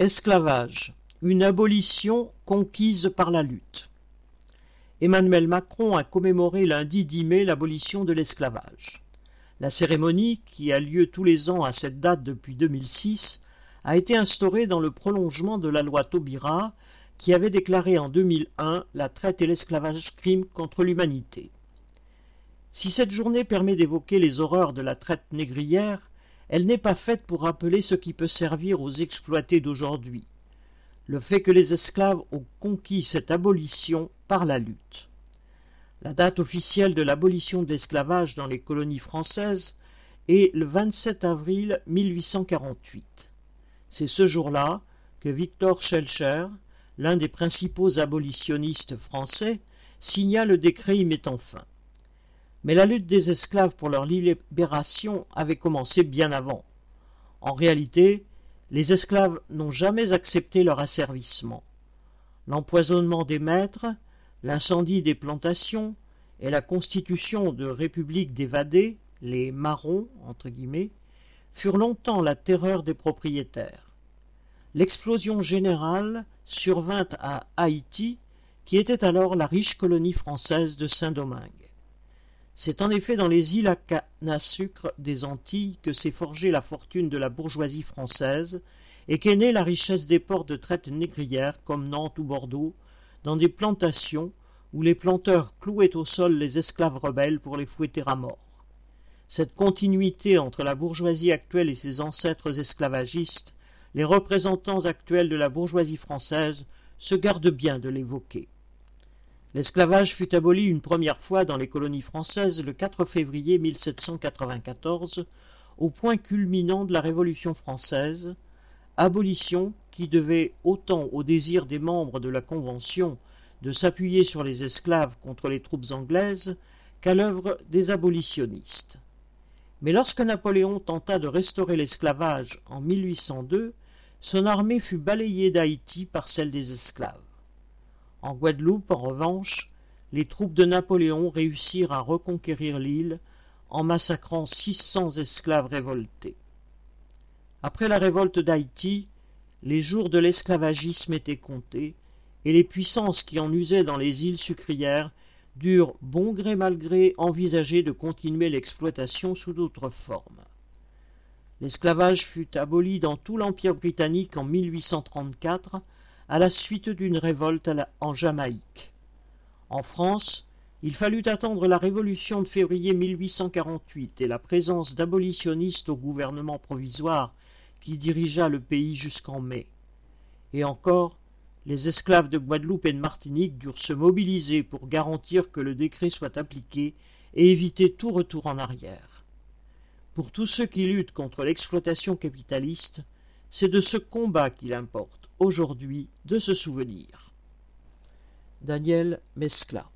Esclavage, une abolition conquise par la lutte. Emmanuel Macron a commémoré lundi 10 mai l'abolition de l'esclavage. La cérémonie, qui a lieu tous les ans à cette date depuis 2006, a été instaurée dans le prolongement de la loi Taubira, qui avait déclaré en 2001 la traite et l'esclavage crime contre l'humanité. Si cette journée permet d'évoquer les horreurs de la traite négrière, elle n'est pas faite pour rappeler ce qui peut servir aux exploités d'aujourd'hui, le fait que les esclaves ont conquis cette abolition par la lutte. La date officielle de l'abolition de l'esclavage dans les colonies françaises est le 27 avril 1848. C'est ce jour-là que Victor Schellcher, l'un des principaux abolitionnistes français, signa le décret y mettant fin. Mais la lutte des esclaves pour leur libération avait commencé bien avant. En réalité, les esclaves n'ont jamais accepté leur asservissement. L'empoisonnement des maîtres, l'incendie des plantations et la constitution de républiques d'évadés, les marrons, entre guillemets, furent longtemps la terreur des propriétaires. L'explosion générale survint à Haïti, qui était alors la riche colonie française de Saint-Domingue. C'est en effet dans les îles à canne à sucre des Antilles que s'est forgée la fortune de la bourgeoisie française et qu'est née la richesse des ports de traite négrière comme Nantes ou Bordeaux, dans des plantations où les planteurs clouaient au sol les esclaves rebelles pour les fouetter à mort. Cette continuité entre la bourgeoisie actuelle et ses ancêtres esclavagistes, les représentants actuels de la bourgeoisie française se gardent bien de l'évoquer. L'esclavage fut aboli une première fois dans les colonies françaises le 4 février 1794, au point culminant de la Révolution française, abolition qui devait autant au désir des membres de la Convention de s'appuyer sur les esclaves contre les troupes anglaises qu'à l'œuvre des abolitionnistes. Mais lorsque Napoléon tenta de restaurer l'esclavage en 1802, son armée fut balayée d'Haïti par celle des esclaves. En Guadeloupe, en revanche, les troupes de Napoléon réussirent à reconquérir l'île en massacrant six cents esclaves révoltés. Après la révolte d'Haïti, les jours de l'esclavagisme étaient comptés, et les puissances qui en usaient dans les îles sucrières durent, bon gré mal gré, envisager de continuer l'exploitation sous d'autres formes. L'esclavage fut aboli dans tout l'Empire britannique en 1834 à la suite d'une révolte en Jamaïque. En France, il fallut attendre la Révolution de février 1848 et la présence d'abolitionnistes au gouvernement provisoire qui dirigea le pays jusqu'en mai. Et encore, les esclaves de Guadeloupe et de Martinique durent se mobiliser pour garantir que le décret soit appliqué et éviter tout retour en arrière. Pour tous ceux qui luttent contre l'exploitation capitaliste, c'est de ce combat qu'il importe aujourd'hui de se souvenir. Daniel Mescla